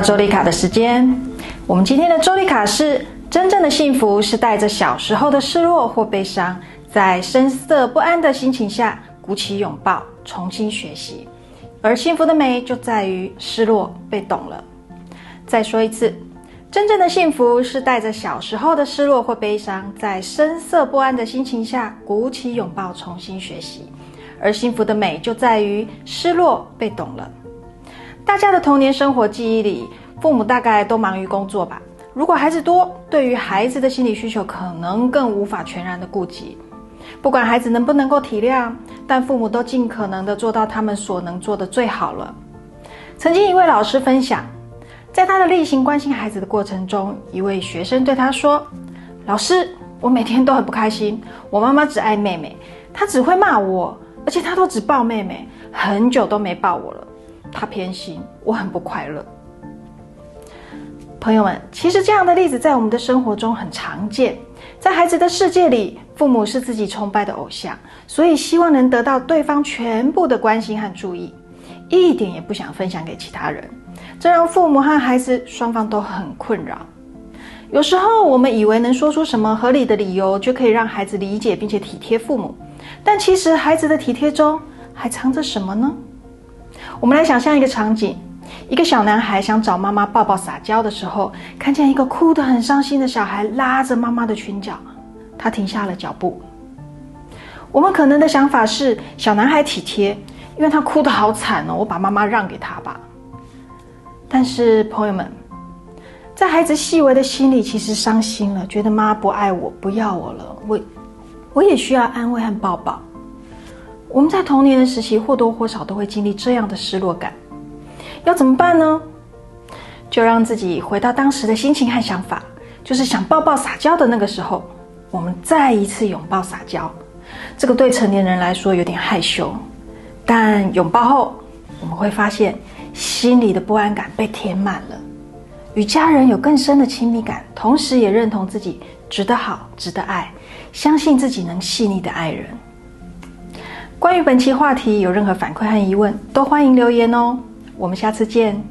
周丽卡的时间，我们今天的周丽卡是：真正的幸福是带着小时候的失落或悲伤，在深色不安的心情下鼓起拥抱，重新学习。而幸福的美就在于失落被懂了。再说一次，真正的幸福是带着小时候的失落或悲伤，在深色不安的心情下鼓起拥抱，重新学习。而幸福的美就在于失落被懂了。大家的童年生活记忆里，父母大概都忙于工作吧。如果孩子多，对于孩子的心理需求可能更无法全然的顾及。不管孩子能不能够体谅，但父母都尽可能的做到他们所能做的最好了。曾经一位老师分享，在他的例行关心孩子的过程中，一位学生对他说：“老师，我每天都很不开心。我妈妈只爱妹妹，她只会骂我，而且她都只抱妹妹，很久都没抱我了。”他偏心，我很不快乐。朋友们，其实这样的例子在我们的生活中很常见。在孩子的世界里，父母是自己崇拜的偶像，所以希望能得到对方全部的关心和注意，一点也不想分享给其他人，这让父母和孩子双方都很困扰。有时候，我们以为能说出什么合理的理由，就可以让孩子理解并且体贴父母，但其实孩子的体贴中还藏着什么呢？我们来想象一个场景：一个小男孩想找妈妈抱抱撒娇的时候，看见一个哭得很伤心的小孩拉着妈妈的裙角，他停下了脚步。我们可能的想法是：小男孩体贴，因为他哭得好惨哦，我把妈妈让给他吧。但是朋友们，在孩子细微的心里，其实伤心了，觉得妈不爱我，不要我了，我我也需要安慰和抱抱。我们在童年的时期或多或少都会经历这样的失落感，要怎么办呢？就让自己回到当时的心情和想法，就是想抱抱撒娇的那个时候，我们再一次拥抱撒娇。这个对成年人来说有点害羞，但拥抱后，我们会发现心里的不安感被填满了，与家人有更深的亲密感，同时也认同自己值得好、值得爱，相信自己能细腻的爱人。关于本期话题，有任何反馈和疑问，都欢迎留言哦。我们下次见。